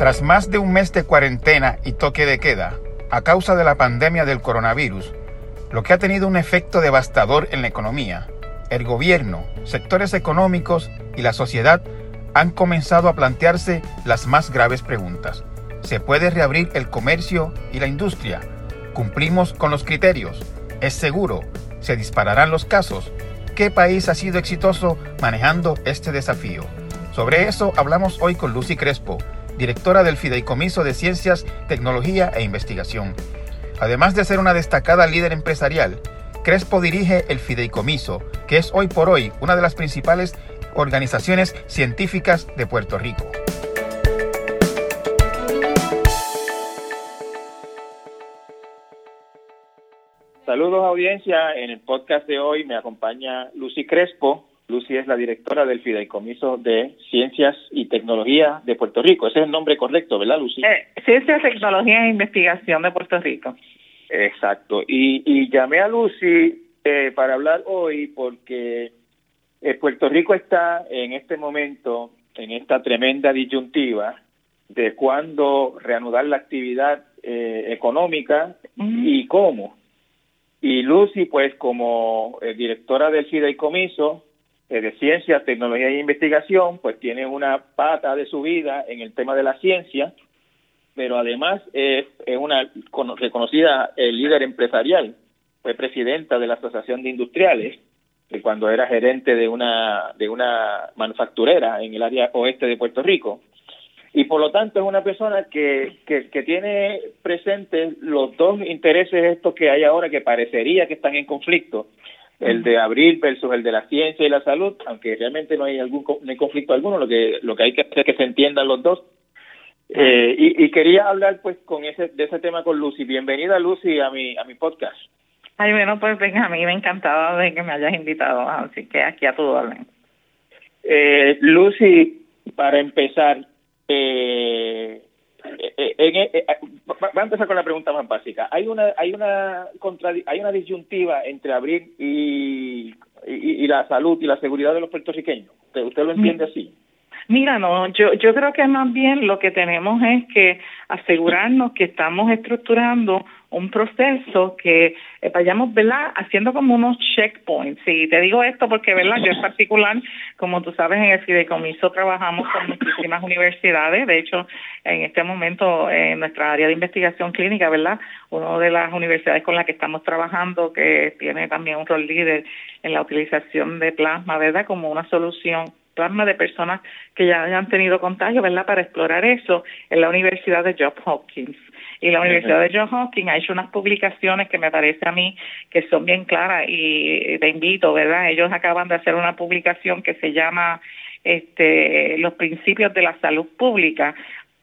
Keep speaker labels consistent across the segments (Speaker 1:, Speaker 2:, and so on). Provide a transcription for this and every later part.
Speaker 1: Tras más de un mes de cuarentena y toque de queda, a causa de la pandemia del coronavirus, lo que ha tenido un efecto devastador en la economía, el gobierno, sectores económicos y la sociedad han comenzado a plantearse las más graves preguntas. ¿Se puede reabrir el comercio y la industria? ¿Cumplimos con los criterios? ¿Es seguro? ¿Se dispararán los casos? ¿Qué país ha sido exitoso manejando este desafío? Sobre eso hablamos hoy con Lucy Crespo, directora del Fideicomiso de Ciencias, Tecnología e Investigación. Además de ser una destacada líder empresarial, Crespo dirige el Fideicomiso, que es hoy por hoy una de las principales organizaciones científicas de Puerto Rico.
Speaker 2: Saludos audiencia, en el podcast de hoy me acompaña Lucy Crespo. Lucy es la directora del Fideicomiso de Ciencias y Tecnología de Puerto Rico. Ese es el nombre correcto, ¿verdad, Lucy?
Speaker 3: Eh, Ciencias, Tecnología e Investigación de Puerto Rico.
Speaker 2: Exacto. Y, y llamé a Lucy eh, para hablar hoy porque eh, Puerto Rico está en este momento en esta tremenda disyuntiva de cuándo reanudar la actividad eh, económica y cómo. Y Lucy, pues como eh, directora del Fideicomiso de Ciencia, Tecnología e Investigación, pues tiene una pata de su vida en el tema de la ciencia, pero además es, una reconocida líder empresarial. Fue presidenta de la Asociación de Industriales cuando era gerente de una de una manufacturera en el área oeste de Puerto Rico y por lo tanto es una persona que, que, que tiene presentes los dos intereses estos que hay ahora que parecería que están en conflicto el de abrir versus el de la ciencia y la salud aunque realmente no hay algún no hay conflicto alguno lo que lo que hay que hacer es que se entiendan los dos. Eh, y, y, quería hablar pues con ese de ese tema con Lucy. Bienvenida Lucy a mi a mi podcast.
Speaker 3: Ay, bueno, pues venga, a mí me encantaba de que me hayas invitado, así que aquí a tu orden.
Speaker 2: Eh, Lucy, para empezar, eh, eh, eh, va a empezar con la pregunta más básica. Hay una, hay una hay una disyuntiva entre abrir y, y, y, la salud y la seguridad de los puertorriqueños. ¿Usted, usted lo entiende así?
Speaker 3: Mira, no, yo, yo creo que más bien lo que tenemos es que asegurarnos que estamos estructurando un proceso que eh, vayamos, ¿verdad?, haciendo como unos checkpoints. Y te digo esto porque, ¿verdad?, yo en particular, como tú sabes, en el Fideicomiso trabajamos con muchísimas universidades. De hecho, en este momento, en nuestra área de investigación clínica, ¿verdad?, una de las universidades con las que estamos trabajando, que tiene también un rol líder en la utilización de plasma, ¿verdad?, como una solución plasma de personas que ya hayan tenido contagio, ¿verdad?, para explorar eso en la Universidad de Johns Hopkins y la Universidad de Johns Hopkins ha hecho unas publicaciones que me parece a mí que son bien claras y te invito, ¿verdad? Ellos acaban de hacer una publicación que se llama este los principios de la salud pública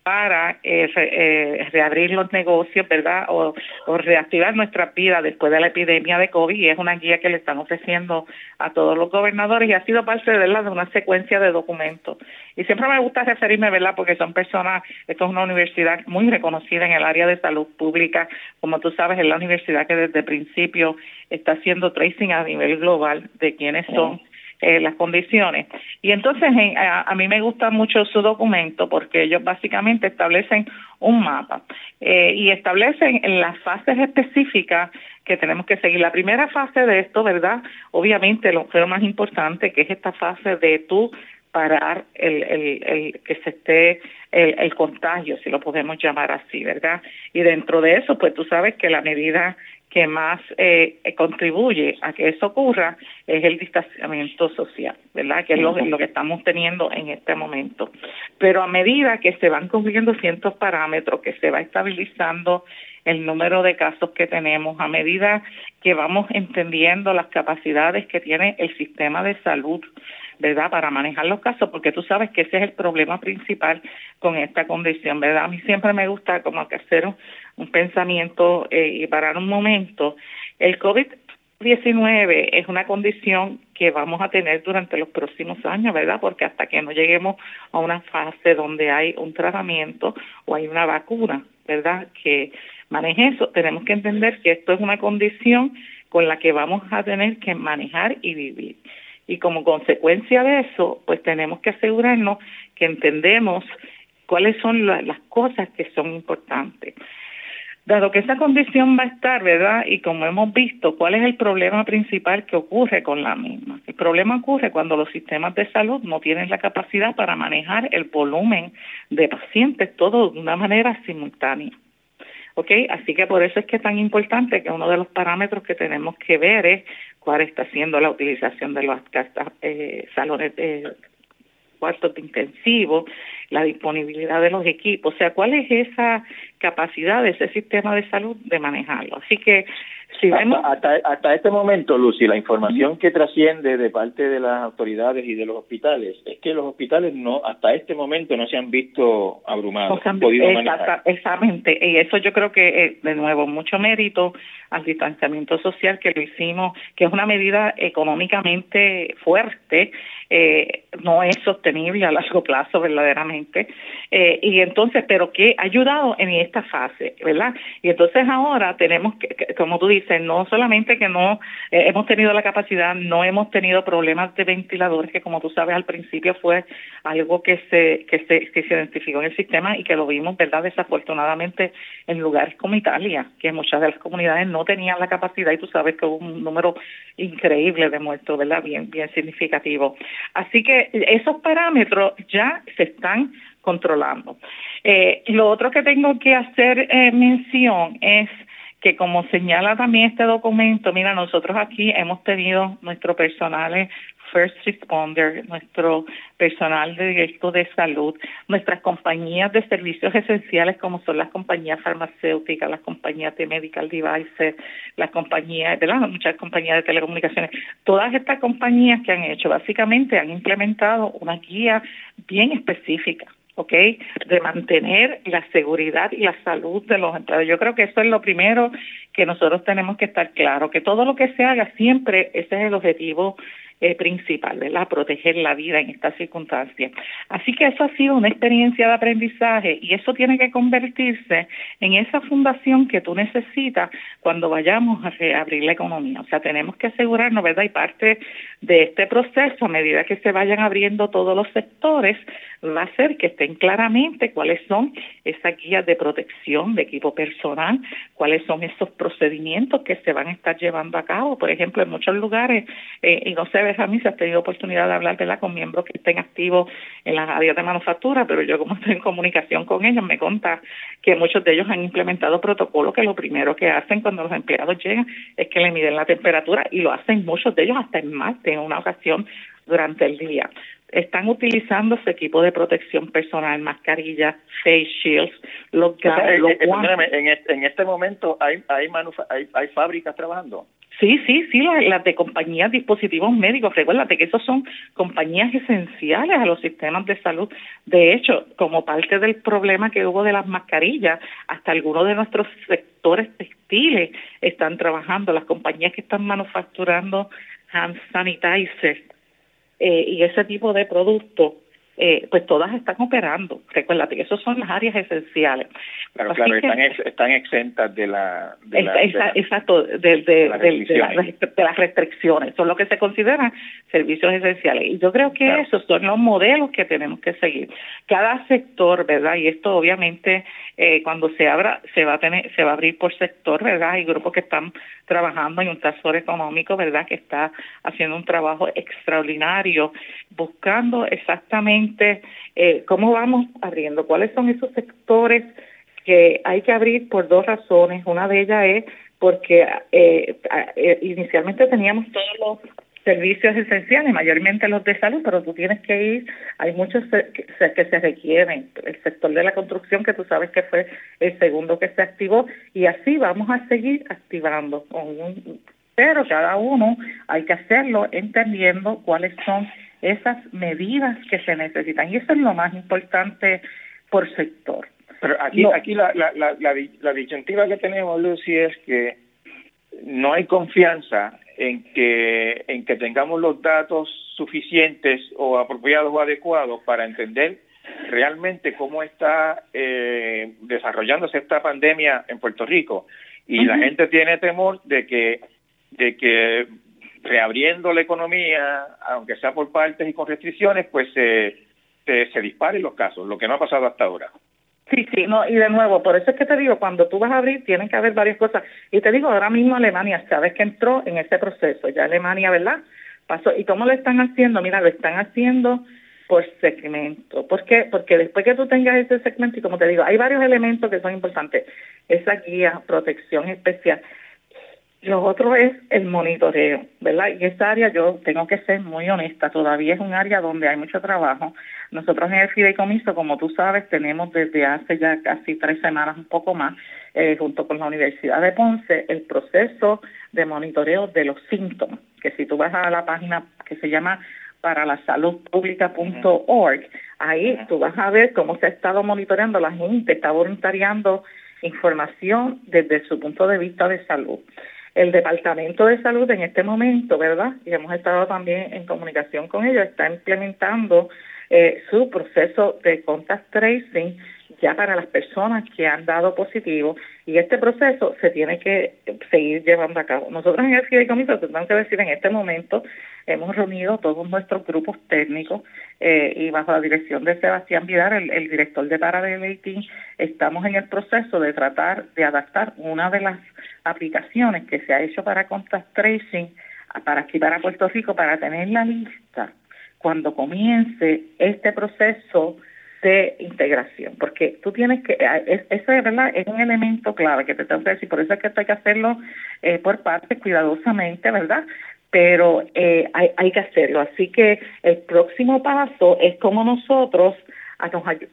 Speaker 3: para eh, eh, reabrir los negocios, ¿verdad? O, o reactivar nuestra vida después de la epidemia de COVID y es una guía que le están ofreciendo a todos los gobernadores y ha sido parte de de una secuencia de documentos. Y siempre me gusta referirme, ¿verdad? Porque son personas, esto es una universidad muy reconocida en el área de salud pública, como tú sabes, es la universidad que desde el principio está haciendo tracing a nivel global de quiénes son eh, las condiciones. Y entonces a, a, mí me gusta mucho su documento porque ellos básicamente establecen un mapa eh, y establecen las fases específicas que tenemos que seguir. La primera fase de esto, ¿verdad? Obviamente lo, lo más importante que es esta fase de tú parar el, el, el que se esté el, el, contagio, si lo podemos llamar así, ¿verdad? Y dentro de eso, pues tú sabes que la medida que más eh, contribuye a que eso ocurra es el distanciamiento social, ¿verdad? Que es lo, lo, que estamos teniendo en este momento. Pero a medida que se van cumpliendo ciertos parámetros, que se va estabilizando el número de casos que tenemos, a medida que vamos entendiendo las capacidades que tiene el sistema de salud, ¿verdad? Para manejar los casos, porque tú sabes que ese es el problema principal con esta condición, ¿verdad? A mí siempre me gusta como que hacer un, pensamiento eh, y parar un momento. El COVID-19 es una condición que vamos a tener durante los próximos años, ¿verdad? Porque hasta que no lleguemos a una fase donde hay un tratamiento o hay una vacuna, ¿verdad? Que maneje eso, tenemos que entender que esto es una condición con la que vamos a tener que manejar y vivir. Y como consecuencia de eso, pues tenemos que asegurarnos que entendemos cuáles son las cosas que son importantes. Dado que esa condición va a estar, ¿verdad? Y como hemos visto, ¿cuál es el problema principal que ocurre con la misma? El problema ocurre cuando los sistemas de salud no tienen la capacidad para manejar el volumen de pacientes todo de una manera simultánea. ¿Ok? Así que por eso es que es tan importante que uno de los parámetros que tenemos que ver es cuál está siendo la utilización de los eh, salones de cuartos de intensivo, la disponibilidad de los equipos, o sea, cuál es esa capacidad de ese sistema de salud de manejarlo. Así que vemos...
Speaker 2: Hasta, hasta, este momento, Lucy, la información que trasciende de parte de las autoridades y de los hospitales es que los hospitales no hasta este momento no se han visto abrumados, han podido manejar.
Speaker 3: Exactamente, y eso yo creo que, de nuevo, mucho mérito al distanciamiento social que lo hicimos, que es una medida económicamente fuerte, eh, no es sostenible a largo plazo verdaderamente. Eh, y entonces, pero que ha ayudado en esta fase, ¿verdad? Y entonces ahora tenemos que, como tú dices, no solamente que no eh, hemos tenido la capacidad, no hemos tenido problemas de ventiladores, que como tú sabes al principio fue algo que se, que se, que se identificó en el sistema y que lo vimos, ¿verdad? Desafortunadamente en lugares como Italia, que muchas de las comunidades no tenían la capacidad y tú sabes que hubo un número increíble de muertos, ¿verdad? Bien, bien significativo. Así que esos parámetros ya se están controlando. Eh, lo otro que tengo que hacer eh, mención es que como señala también este documento, mira, nosotros aquí hemos tenido nuestro personal first responder, nuestro personal de directo de salud, nuestras compañías de servicios esenciales como son las compañías farmacéuticas, las compañías de medical devices, las compañías, ¿verdad? Muchas compañías de telecomunicaciones. Todas estas compañías que han hecho, básicamente han implementado una guía bien específica ¿ok? De mantener la seguridad y la salud de los empleados. Yo creo que eso es lo primero que nosotros tenemos que estar claro, que todo lo que se haga siempre, ese es el objetivo eh, principal, ¿verdad? Proteger la vida en estas circunstancias. Así que eso ha sido una experiencia de aprendizaje y eso tiene que convertirse en esa fundación que tú necesitas cuando vayamos a reabrir la economía. O sea, tenemos que asegurarnos, ¿verdad? Y parte de este proceso, a medida que se vayan abriendo todos los sectores, va a ser que estén claramente cuáles son esas guías de protección de equipo personal, cuáles son esos procedimientos que se van a estar llevando a cabo. Por ejemplo, en muchos lugares, eh, y no sé, a mí se ha tenido oportunidad de hablar ¿verdad? con miembros que estén activos en las áreas de manufactura, pero yo como estoy en comunicación con ellos, me conta que muchos de ellos han implementado protocolos que lo primero que hacen cuando los empleados llegan es que le miden la temperatura y lo hacen muchos de ellos hasta en más de una ocasión durante el día están utilizando su equipo de protección personal, mascarillas, face shields, los,
Speaker 2: o eh, eh, en, este momento hay hay, hay, hay fábricas trabajando.
Speaker 3: Sí, sí, sí, las, de compañías, dispositivos médicos. Recuérdate que esos son compañías esenciales a los sistemas de salud. De hecho, como parte del problema que hubo de las mascarillas, hasta algunos de nuestros sectores textiles están trabajando. Las compañías que están manufacturando hand sanitizers eh, y ese tipo de productos eh, pues todas están operando. Recuérdate que esas son las áreas esenciales.
Speaker 2: Claro, claro, están, exentas de la...
Speaker 3: De exacto, de, de, las restricciones. Son lo que se consideran servicios esenciales. Y yo creo que esos son los modelos que tenemos que seguir. Cada sector, ¿verdad? Y esto obviamente eh, cuando se abra, se va a tener, se va a abrir por sector, ¿verdad? Hay grupos que están trabajando en un tasor económico, ¿verdad? Que está haciendo un trabajo extraordinario, buscando exactamente eh, cómo vamos abriendo, cuáles son esos sectores que hay que abrir por dos razones. Una de ellas es porque eh, eh inicialmente teníamos todos los servicios esenciales, mayormente los de salud, pero tú tienes que ir, hay muchos que se requieren, el sector de la construcción que tú sabes que fue el segundo que se activó y así vamos a seguir activando, pero cada uno hay que hacerlo entendiendo cuáles son esas medidas que se necesitan y eso es lo más importante por sector.
Speaker 2: Pero aquí, aquí la, la, la, la disyuntiva que tenemos, Lucy, es que no hay confianza en que, en que tengamos los datos suficientes o apropiados o adecuados para entender realmente cómo está eh, desarrollándose esta pandemia en Puerto Rico. Y la gente tiene temor de que, de que reabriendo la economía, aunque sea por partes y con restricciones, pues se se, se disparen los casos, lo que no ha pasado hasta ahora.
Speaker 3: Sí, sí, no, y de nuevo, por eso es que te digo, cuando tú vas a abrir, tienen que haber varias cosas. Y te digo, ahora mismo Alemania, sabes que entró en ese proceso, ya Alemania, ¿verdad? Pasó, ¿y cómo lo están haciendo? Mira, lo están haciendo por segmento. ¿Por qué? Porque después que tú tengas ese segmento, y como te digo, hay varios elementos que son importantes. Esa guía, protección especial. Lo otro es el monitoreo, ¿verdad? Y esa área yo tengo que ser muy honesta, todavía es un área donde hay mucho trabajo. Nosotros en el fideicomiso, como tú sabes, tenemos desde hace ya casi tres semanas, un poco más, eh, junto con la Universidad de Ponce, el proceso de monitoreo de los síntomas, que si tú vas a la página que se llama para la salud pública.org, ahí tú vas a ver cómo se ha estado monitoreando la gente, está voluntariando información desde su punto de vista de salud. El Departamento de Salud en este momento, ¿verdad? Y hemos estado también en comunicación con ellos, está implementando eh, su proceso de contact tracing ya para las personas que han dado positivo y este proceso se tiene que seguir llevando a cabo. Nosotros en el fideicomiso, tenemos que decir, en este momento hemos reunido todos nuestros grupos técnicos eh, y bajo la dirección de Sebastián Vidal, el, director de Paradelating, estamos en el proceso de tratar de adaptar una de las aplicaciones que se ha hecho para contact tracing para aquí para Puerto Rico para tener la lista cuando comience este proceso de integración, porque tú tienes que, es, eso es verdad, es un elemento clave que te tengo que decir, por eso es que esto hay que hacerlo eh, por parte cuidadosamente, ¿verdad? Pero eh, hay, hay que hacerlo, así que el próximo paso es como nosotros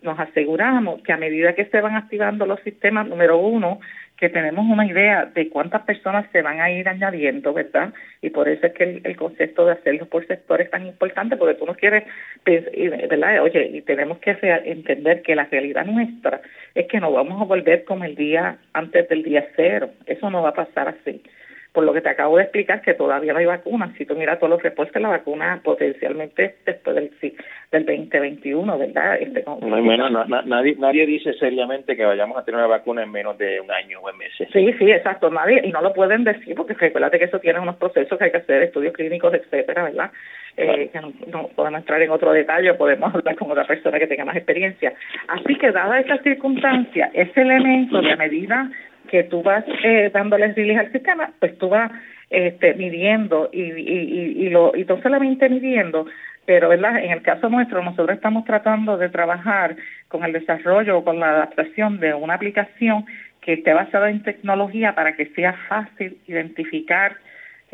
Speaker 3: nos, aseguramos que a medida que se van activando los sistemas, número uno, que tenemos una idea de cuántas personas se van a ir añadiendo, ¿verdad? Y por eso es que el, concepto de hacerlo por sector es tan importante, porque tú no quieres, ¿verdad? Oye, y tenemos que entender que la realidad nuestra es que no vamos a volver como el día antes del día cero. Eso no va a pasar así por lo que te acabo de explicar, que todavía no hay vacunas. Si tú miras todos los reportes, la vacuna potencialmente después del, del 2021, ¿verdad? Este,
Speaker 2: no, nadie, nadie dice seriamente que vayamos a tener una vacuna en menos de un año o en meses.
Speaker 3: Sí, sí, exacto. Nadie, y no lo pueden decir porque recuérdate que eso tiene unos procesos que hay que hacer, estudios clínicos, etcétera, ¿verdad? Eh, que no, podemos entrar en otro detalle, podemos hablar con otra persona que tenga más experiencia. Así que, dada esa circunstancia, ese elemento de medida que tú vas eh, dándoles release al sistema, pues tú vas este, midiendo y, y, y, lo, y no solamente midiendo, pero verdad en el caso nuestro nosotros estamos tratando de trabajar con el desarrollo o con la adaptación de una aplicación que esté basada en tecnología para que sea fácil identificar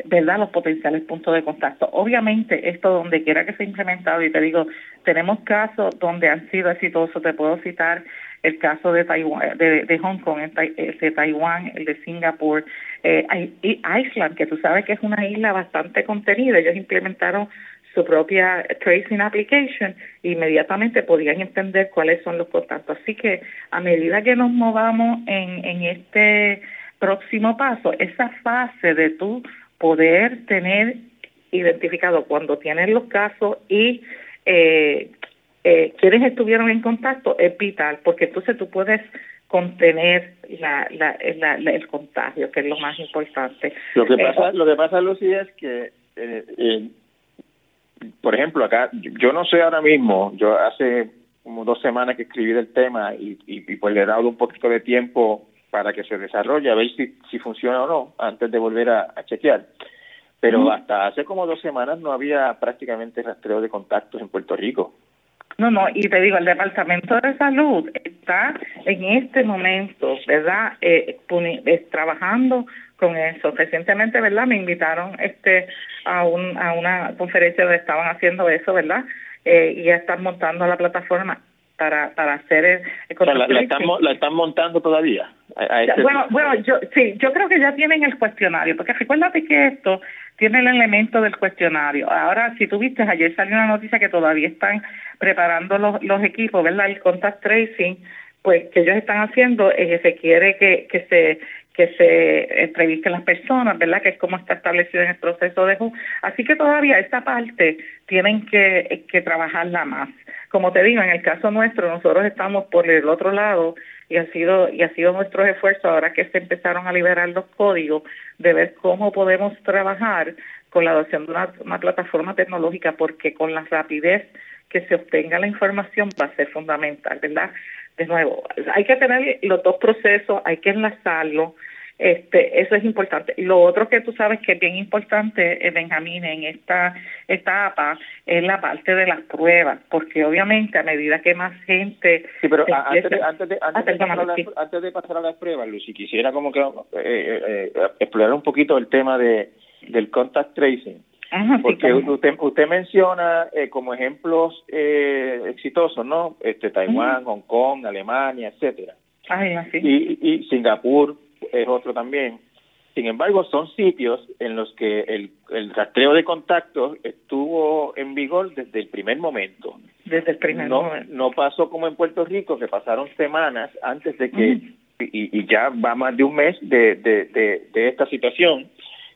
Speaker 3: verdad los potenciales puntos de contacto. Obviamente esto donde quiera que sea implementado y te digo, tenemos casos donde han sido exitosos, te puedo citar el caso de Taiwán, de, Hong Kong, el de Taiwán, el de Singapur, eh, y Iceland, que tú sabes que es una isla bastante contenida, ellos implementaron su propia tracing application inmediatamente podían entender cuáles son los contactos. Así que a medida que nos movamos en, en este próximo paso, esa fase de tú poder tener identificado cuando tienes los casos y eh, eh, quienes estuvieron en contacto es vital, porque entonces tú puedes contener la, la, el contagio, que es lo más importante.
Speaker 2: Lo que pasa, eh, lo que pasa, Lucía, es que, eh, eh, por ejemplo, acá, yo no sé ahora mismo, yo hace como dos semanas que escribí del tema y, y, pues le he dado un poquito de tiempo para que se desarrolle, a ver si, si funciona o no, antes de volver a, chequear. Pero hasta hace como dos semanas no había prácticamente rastreo de contactos en Puerto Rico.
Speaker 3: No, no, y te digo, el Departamento de Salud está en este momento, ¿verdad? Eh, trabajando con eso. Recientemente, ¿verdad? Me invitaron este a, un, a una conferencia donde estaban haciendo eso, ¿verdad? Eh, y ya están montando la plataforma para para hacer el,
Speaker 2: la, están, la están montando todavía
Speaker 3: este bueno bueno yo sí yo creo que ya tienen el cuestionario porque recuérdate que esto tiene el elemento del cuestionario. Ahora si tú viste ayer salió una noticia que todavía están preparando los, equipos verdad el contact tracing pues que ellos están haciendo que se quiere que que se que se entrevisten las personas, ¿verdad? Que es como está establecido en el proceso de Así que todavía esta parte tienen que, que trabajarla más. Como te digo, en el caso nuestro, nosotros estamos por el otro lado y ha sido y ha sido nuestro esfuerzo ahora que se empezaron a liberar los códigos de ver cómo podemos trabajar con la adopción de una, plataforma tecnológica porque con la rapidez que se obtenga la información va a ser fundamental, ¿verdad? De nuevo, hay que tener los dos procesos, hay que enlazarlo, este, eso es importante. Lo otro que tú sabes que es bien importante, eh, Benjamín, en esta etapa es la parte de las pruebas, porque obviamente a medida que más gente...
Speaker 2: Sí, pero antes, de, antes, de, antes, de pasar a antes de pasar a las pruebas, Lucy, quisiera como que eh, eh, explorar un poquito el tema de del contact tracing. Porque usted, usted menciona como ejemplos exitosos, ¿no? Este Taiwán, Hong Kong, Alemania, etcétera. y, y Singapur, es otro también. Sin embargo, son sitios en los que el, el rastreo de contactos estuvo en vigor desde el primer momento.
Speaker 3: Desde el primer
Speaker 2: no,
Speaker 3: momento.
Speaker 2: No pasó como en Puerto Rico, que pasaron semanas antes de que, y, y, ya va más de un mes de, de, de, esta situación,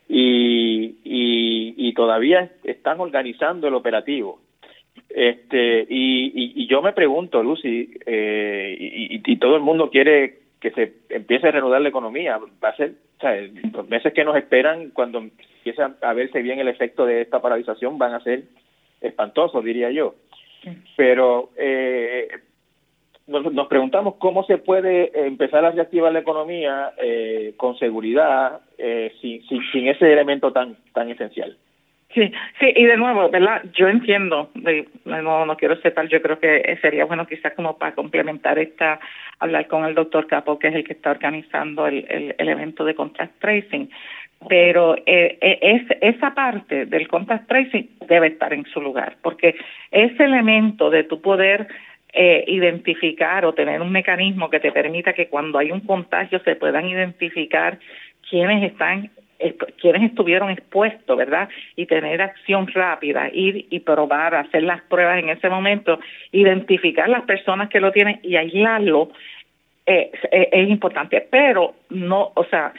Speaker 2: y, y, y, todavía están organizando el operativo. Este, y, y, yo me pregunto, Lucy, eh, y, y todo el mundo quiere que se empiece a reanudar la economía. Va a ser, o sea, los meses que nos esperan cuando empiece a verse bien el efecto de esta paralización van a ser espantosos, diría yo. Pero eh, nos, preguntamos cómo se puede empezar a reactivar la economía eh, con seguridad eh, sin, sin, sin ese elemento tan tan esencial.
Speaker 3: Sí, sí, y de nuevo, ¿verdad? Yo entiendo, de, no, no quiero tal, yo creo que sería bueno quizás como para complementar esta, hablar con el doctor Capo, que es el que está organizando el, el, evento de contact tracing, pero eh, eh, es, esa parte del contact tracing debe estar en su lugar, porque ese elemento de tu poder eh, identificar o tener un mecanismo que te permita que cuando hay un contagio se puedan identificar quiénes están quienes estuvieron expuestos, ¿verdad? Y tener acción rápida, ir y probar, hacer las pruebas en ese momento, identificar las personas que lo tienen y aislarlo eh, es, importante. Pero no, o sea,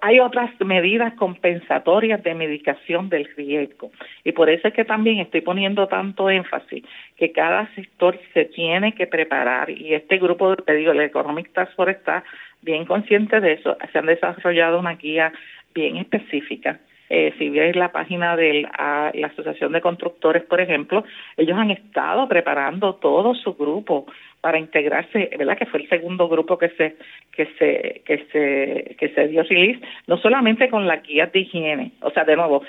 Speaker 3: hay otras medidas compensatorias de medicación del riesgo. Y por eso es que también estoy poniendo tanto énfasis que cada sector se tiene que preparar. Y este grupo, te digo, el Economic Task Force está bien consciente de eso. Se han desarrollado una guía bien específica. Eh, si ves la página de la, Asociación de Constructores, por ejemplo, ellos han estado preparando todo su grupo para integrarse, ¿verdad? Que fue el segundo grupo que se que se que se que se dio release, no solamente con la guía de higiene, o sea, de nuevo,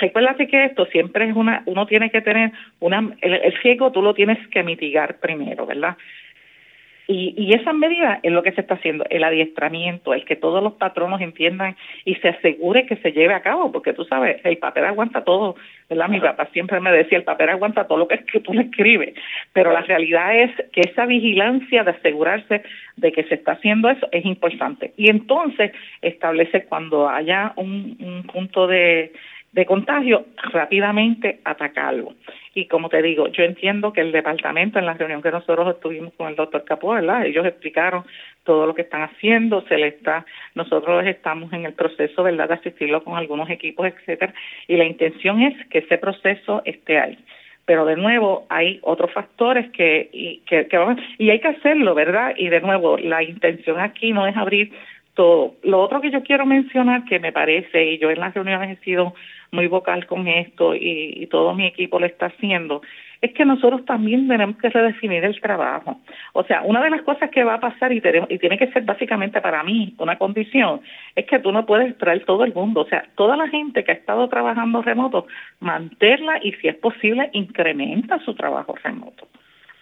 Speaker 3: recuérdate que esto siempre es una uno tiene que tener una el, el riesgo tú lo tienes que mitigar primero, ¿verdad? Y, y esa medida es lo que se está haciendo, el adiestramiento, el que todos los patronos entiendan y se asegure que se lleve a cabo, porque tú sabes, el papel aguanta todo, ¿verdad? Mi papá siempre me decía, el papel aguanta todo lo que, que tú le escribes, pero la realidad es que esa vigilancia de asegurarse de que se está haciendo eso es importante. Y entonces establece cuando haya un, un punto de de contagio, rápidamente atacarlo. Y como te digo, yo entiendo que el departamento, en la reunión que nosotros estuvimos con el doctor Capó, ¿verdad? Ellos explicaron todo lo que están haciendo, se le está, nosotros estamos en el proceso, ¿verdad?, de asistirlo con algunos equipos, etcétera, y la intención es que ese proceso esté ahí pero de nuevo hay otros factores que y, que, que y hay que hacerlo, ¿verdad? Y de nuevo la intención aquí no es abrir todo. Lo otro que yo quiero mencionar que me parece y yo en las reuniones he sido muy vocal con esto y, todo mi equipo lo está haciendo, es que nosotros también tenemos que redefinir el trabajo. O sea, una de las cosas que va a pasar y, y tiene que ser básicamente para mí una condición, es que tú no puedes traer todo el mundo. O sea, toda la gente que ha estado trabajando remoto, mantenerla y si es posible, incrementa su trabajo remoto.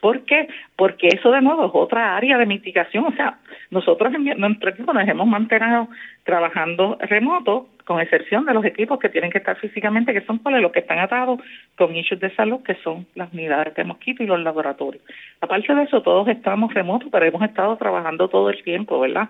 Speaker 3: ¿Por qué? Porque eso de nuevo es otra área de mitigación. O sea, nosotros en nuestro equipo nos hemos mantenido trabajando remoto, con excepción de los equipos que tienen que estar físicamente, que son los que están atados con issues de salud, que son las unidades de mosquito y los laboratorios. Aparte de eso, todos estamos remotos, pero hemos estado trabajando todo el tiempo, ¿verdad?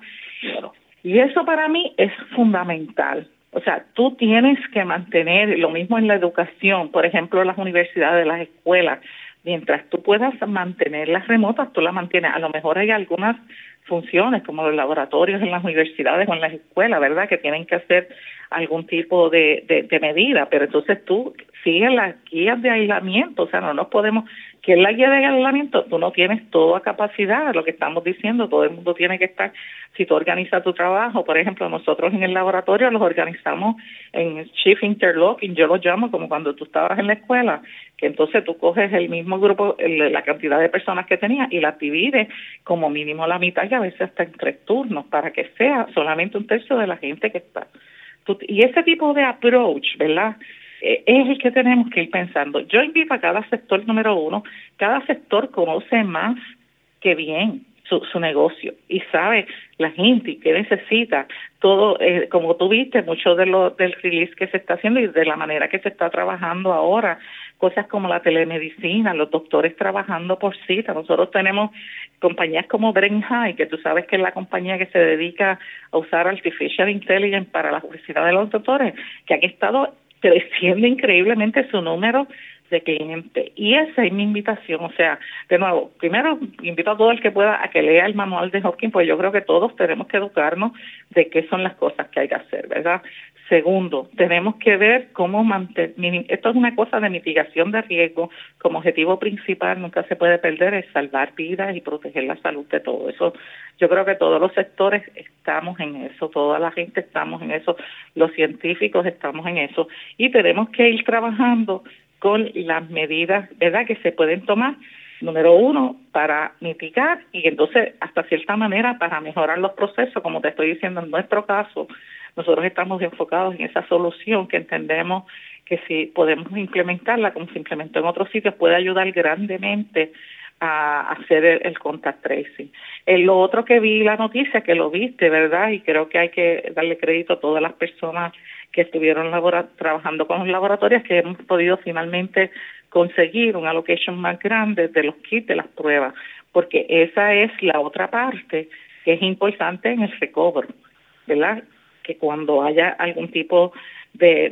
Speaker 3: Y eso para mí es fundamental. O sea, tú tienes que mantener lo mismo en la educación, por ejemplo, las universidades, las escuelas, mientras tú puedas mantenerlas remotas, tú las mantienes. A lo mejor hay algunas funciones, como los laboratorios en las universidades o en las escuelas, ¿verdad?, que tienen que hacer algún tipo de, de, medida, pero entonces tú sigues las guías de aislamiento, o sea, no nos podemos que en la guía de aislamiento tú no tienes toda capacidad, lo que estamos diciendo, todo el mundo tiene que estar, si tú organizas tu trabajo, por ejemplo, nosotros en el laboratorio los organizamos en Chief Interlocking, yo lo llamo como cuando tú estabas en la escuela, que entonces tú coges el mismo grupo, la cantidad de personas que tenías y las divides como mínimo la mitad y a veces hasta en tres turnos para que sea solamente un tercio de la gente que está. Y ese tipo de approach, ¿verdad? Eh, es el que tenemos que ir pensando. Yo invito a cada sector número uno, cada sector conoce más que bien su, su negocio y sabe la gente que necesita todo, eh, como tú viste, mucho de lo, del release que se está haciendo y de la manera que se está trabajando ahora, cosas como la telemedicina, los doctores trabajando por cita. Nosotros tenemos compañías como Brain High, que tú sabes que es la compañía que se dedica a usar Artificial Intelligence para la publicidad de los doctores, que han estado creciendo increíblemente su número de clientes. Y esa es mi invitación. O sea, de nuevo, primero invito a todo el que pueda a que lea el manual de Hopkins, pues yo creo que todos tenemos que educarnos de qué son las cosas que hay que hacer, ¿verdad? Segundo, tenemos que ver cómo mantener, esto es una cosa de mitigación de riesgo, como objetivo principal nunca se puede perder es salvar vidas y proteger la salud de todo eso. Yo creo que todos los sectores estamos en eso, toda la gente estamos en eso, los científicos estamos en eso y tenemos que ir trabajando con las medidas, ¿verdad?, que se pueden tomar número uno, para mitigar y entonces, hasta cierta manera, para mejorar los procesos, como te estoy diciendo en nuestro caso, nosotros estamos enfocados en esa solución que entendemos que si podemos implementarla como se implementó en otros sitios puede ayudar grandemente a hacer el, contact tracing. Eh, lo otro que vi la noticia, que lo viste, ¿verdad? Y creo que hay que darle crédito a todas las personas que estuvieron trabajando con los laboratorios, que hemos podido finalmente conseguir un allocation más grande de los kits de las pruebas, porque esa es la otra parte que es importante en el recobro, ¿verdad? Que cuando haya algún tipo de,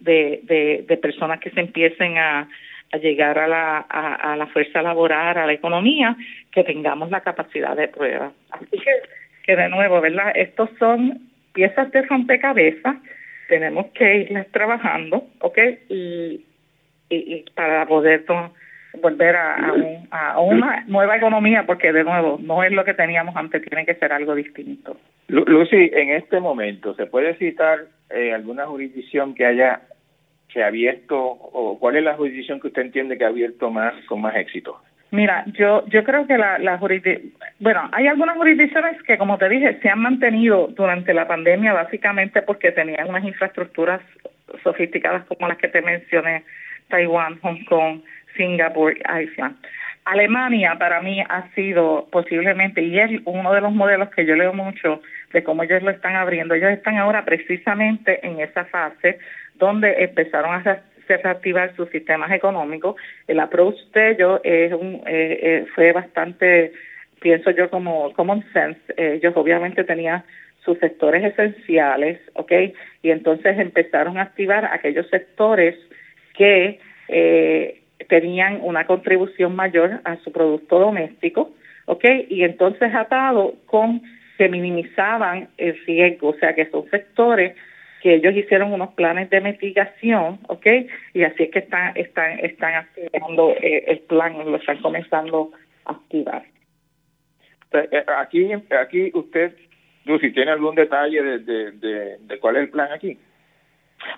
Speaker 3: de, de, personas que se empiecen a, a llegar a la, a, la fuerza laboral, a la economía, que tengamos la capacidad de prueba. Así que, que de nuevo, ¿verdad? Estos son piezas de rompecabezas, tenemos que irles trabajando, ¿ok? Y, y, para poder volver a, a, una nueva economía, porque de nuevo, no es lo que teníamos antes, tiene que ser algo distinto.
Speaker 2: Lucy, en este momento, ¿se puede citar eh, alguna jurisdicción que haya se ha abierto o cuál es la jurisdicción que usted entiende que ha abierto más con más éxito?
Speaker 3: Mira, yo yo creo que la, la jurisdicción, bueno, hay algunas jurisdicciones que, como te dije, se han mantenido durante la pandemia básicamente porque tenían unas infraestructuras sofisticadas como las que te mencioné, Taiwán, Hong Kong, Singapur, Island. Alemania para mí ha sido posiblemente, y es uno de los modelos que yo leo mucho de cómo ellos lo están abriendo. Ellos están ahora precisamente en esa fase donde empezaron a reactivar sus sistemas económicos. El approach de ellos es un, eh, eh, fue bastante, pienso yo, como common sense. Ellos obviamente tenían sus sectores esenciales, ¿ok? Y entonces empezaron a activar aquellos sectores que eh, tenían una contribución mayor a su producto doméstico, ¿ok? Y entonces atado con que minimizaban el riesgo, o sea que son sectores que ellos hicieron unos planes de mitigación, ¿ok? Y así es que están están están activando eh, el plan, lo están comenzando a activar.
Speaker 2: Eh, aquí aquí usted, si tiene algún detalle de, de, de cuál es el plan aquí.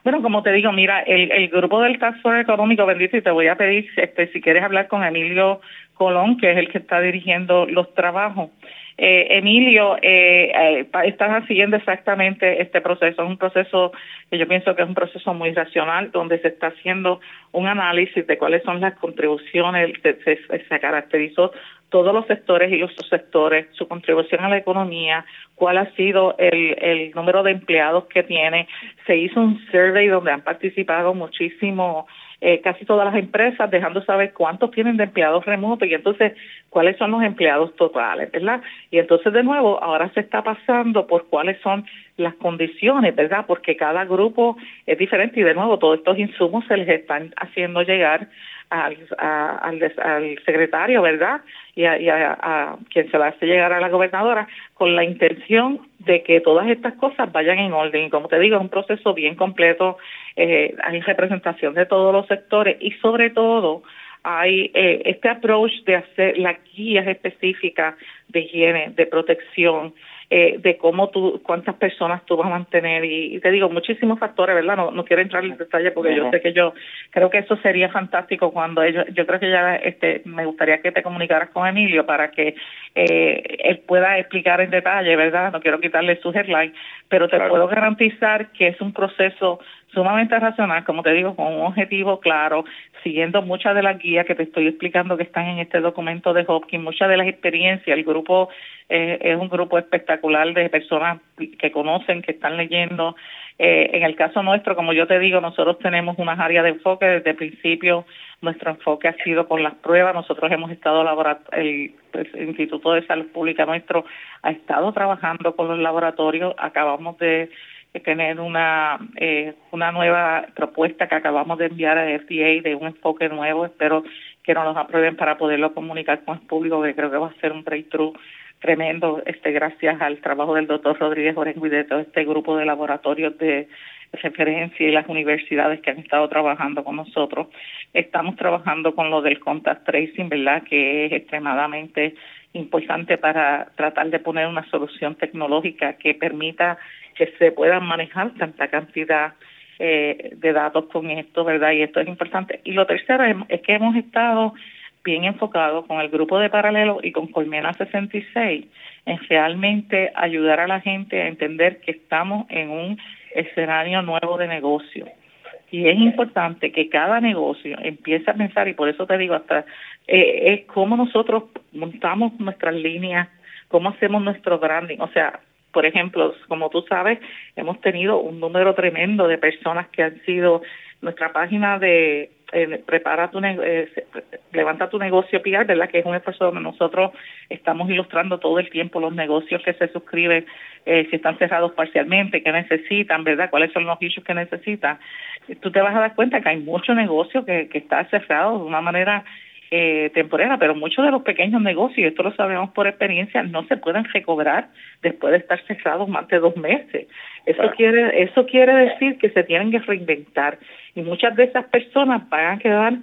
Speaker 3: Bueno, como te digo, mira, el, el grupo del Task Force Económico, bendito, y te voy a pedir este, si quieres hablar con Emilio Colón, que es el que está dirigiendo los trabajos. Eh, Emilio, eh, eh, están siguiendo exactamente este proceso. Es un proceso que yo pienso que es un proceso muy racional, donde se está haciendo un análisis de cuáles son las contribuciones, se, se caracterizó todos los sectores y los subsectores, su contribución a la economía, cuál ha sido el, el número de empleados que tiene. Se hizo un survey donde han participado muchísimo eh, casi todas las empresas dejando saber cuántos tienen de empleados remotos y entonces cuáles son los empleados totales, ¿verdad? Y entonces de nuevo ahora se está pasando por cuáles son las condiciones, ¿verdad? Porque cada grupo es diferente y de nuevo todos estos insumos se les están haciendo llegar al, al, secretario, ¿verdad? Y, a, quien se la hace llegar a la gobernadora con la intención de que todas estas cosas vayan en orden. Y como te digo, es un proceso bien completo, eh, hay representación de todos los sectores y sobre todo hay eh, este approach de hacer las guías específicas de higiene, de protección, eh, de cómo tú, cuántas personas tú vas a mantener y, te digo muchísimos factores, ¿verdad? No, no quiero entrar en detalle porque yo sé que yo creo que eso sería fantástico cuando ellos, yo creo que ya este, me gustaría que te comunicaras con Emilio para que eh, él pueda explicar en detalle, ¿verdad? No quiero quitarle su headline, pero te puedo garantizar que es un proceso sumamente racional, como te digo, con un objetivo claro, siguiendo muchas de las guías que te estoy explicando que están en este documento de Hopkins, muchas de las experiencias, el grupo eh, es un grupo espectacular de personas que conocen, que están leyendo. Eh, en el caso nuestro, como yo te digo, nosotros tenemos unas áreas de enfoque desde el principio. Nuestro enfoque ha sido con las pruebas. Nosotros hemos estado, el, pues, el Instituto de Salud Pública nuestro ha estado trabajando con los laboratorios. Acabamos de tener una eh, una nueva propuesta que acabamos de enviar a FDA de un enfoque nuevo. Espero que nos lo aprueben para poderlo comunicar con el público, que creo que va a ser un breakthrough tremendo, este gracias al trabajo del doctor Rodríguez Orengo y de todo este grupo de laboratorios de referencia y las universidades que han estado trabajando con nosotros. Estamos trabajando con lo del contact tracing, ¿verdad? Que es extremadamente importante para tratar de poner una solución tecnológica que permita que se puedan manejar tanta cantidad eh, de datos con esto, ¿verdad? Y esto es importante. Y lo tercero es, que hemos estado bien enfocados con el grupo de paralelo y con Colmena 66 en realmente ayudar a la gente a entender que estamos en un escenario nuevo de negocio. Y es importante que cada negocio empiece a pensar, y por eso te digo, hasta eh, es cómo nosotros montamos nuestras líneas, cómo hacemos nuestro branding. O sea, por ejemplo, como tú sabes, hemos tenido un número tremendo de personas que han sido nuestra página de eh, prepara tu eh, levanta tu negocio PR, ¿verdad? Que es un esfuerzo donde nosotros estamos ilustrando todo el tiempo los negocios que se suscriben, eh, si están cerrados parcialmente, qué necesitan, ¿verdad? ¿Cuáles son los issues que necesitan? Tú te vas a dar cuenta que hay mucho negocio que, que está cerrado de una manera eh, temporera, pero muchos de los pequeños negocios, esto lo sabemos por experiencia, no se pueden recobrar después de estar cerrados más de dos meses. Eso quiere eso quiere decir que se tienen que reinventar y muchas de esas personas van a quedar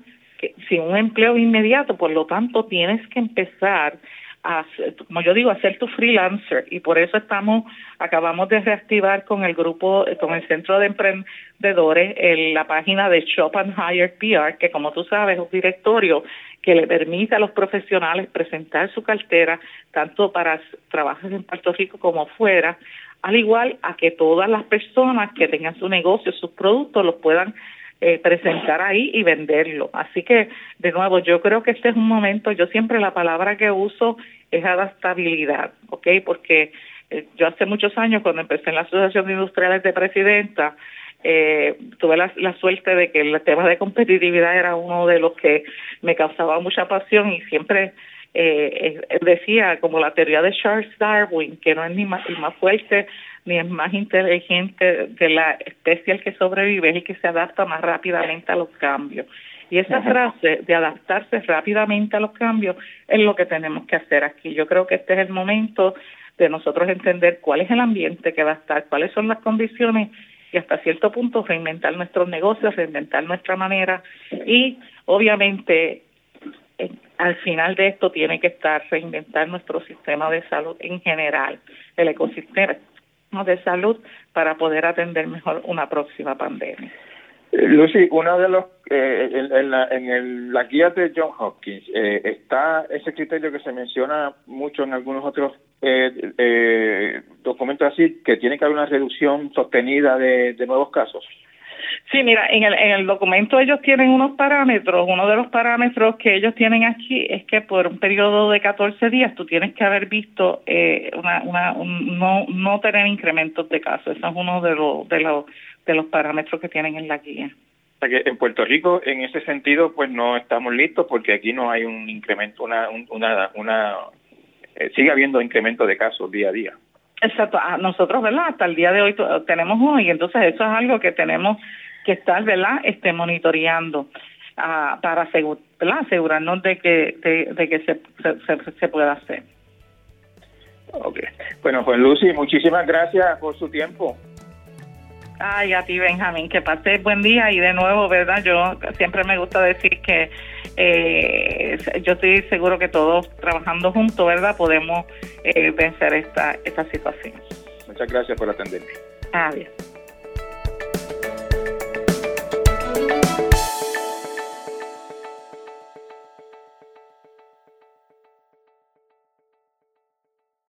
Speaker 3: sin un empleo inmediato, por lo tanto tienes que empezar a, como yo digo, a ser tu freelancer y por eso estamos, acabamos de reactivar con el grupo, con el Centro de Emprendedores, la página de Shop and Hire PR, que como tú sabes es un directorio que le permite a los profesionales presentar su cartera tanto para trabajos en Puerto Rico como fuera, al igual a que todas las personas que tengan su negocio, sus productos, los puedan eh, presentar ahí y venderlo. Así que, de nuevo, yo creo que este es un momento, yo siempre la palabra que uso es adaptabilidad, ¿ok? Porque eh, yo hace muchos años, cuando empecé en la Asociación de Industriales de Presidenta, eh, tuve la, suerte de que el tema de competitividad era uno de los que me causaba mucha pasión y siempre eh, decía, como la teoría de Charles Darwin, que no es ni más, más fuerte ni es más inteligente de la especie al que sobrevive, es el que se adapta más rápidamente a los cambios. Y esa frase de adaptarse rápidamente a los cambios es lo que tenemos que hacer aquí. Yo creo que este es el momento de nosotros entender cuál es el ambiente que va a estar, cuáles son las condiciones y hasta cierto punto reinventar nuestros negocios, reinventar nuestra manera y obviamente al final de esto tiene que estar reinventar nuestro sistema de salud en general, el ecosistema de salud para poder atender mejor una próxima pandemia.
Speaker 2: Eh, Lucy, uno de los eh, en, la, en el, las guías de John Hopkins eh, está ese criterio que se menciona mucho en algunos otros eh, documentos así, que tiene que haber una reducción sostenida de, nuevos casos.
Speaker 3: Sí, mira, en el, en el documento ellos tienen unos parámetros. Uno de los parámetros que ellos tienen aquí es que por un periodo de 14 días tú tienes que haber visto eh, una, una, no, no tener incrementos de casos. Eso es uno de los, de los, de los parámetros que tienen en la guía.
Speaker 2: O sea que en Puerto Rico, en ese sentido, pues no estamos listos porque aquí no hay un incremento, una, una, una eh, sigue habiendo incremento de casos día a día.
Speaker 3: Exacto, ah, nosotros, ¿verdad? Hasta el día de hoy tenemos uno y entonces eso es algo que tenemos que estar, ¿verdad? Este, monitoreando ah, para asegurarnos de que, de, que se, se, se pueda hacer.
Speaker 2: Ok. Bueno, pues Lucy, muchísimas gracias por su tiempo.
Speaker 3: Ay, a ti, Benjamín, que pases buen día y de nuevo, ¿verdad? Yo siempre me gusta decir que eh, yo estoy seguro que todos trabajando juntos, ¿verdad? Podemos eh, vencer esta, esta situación.
Speaker 2: Muchas gracias por atenderme.
Speaker 3: Adiós.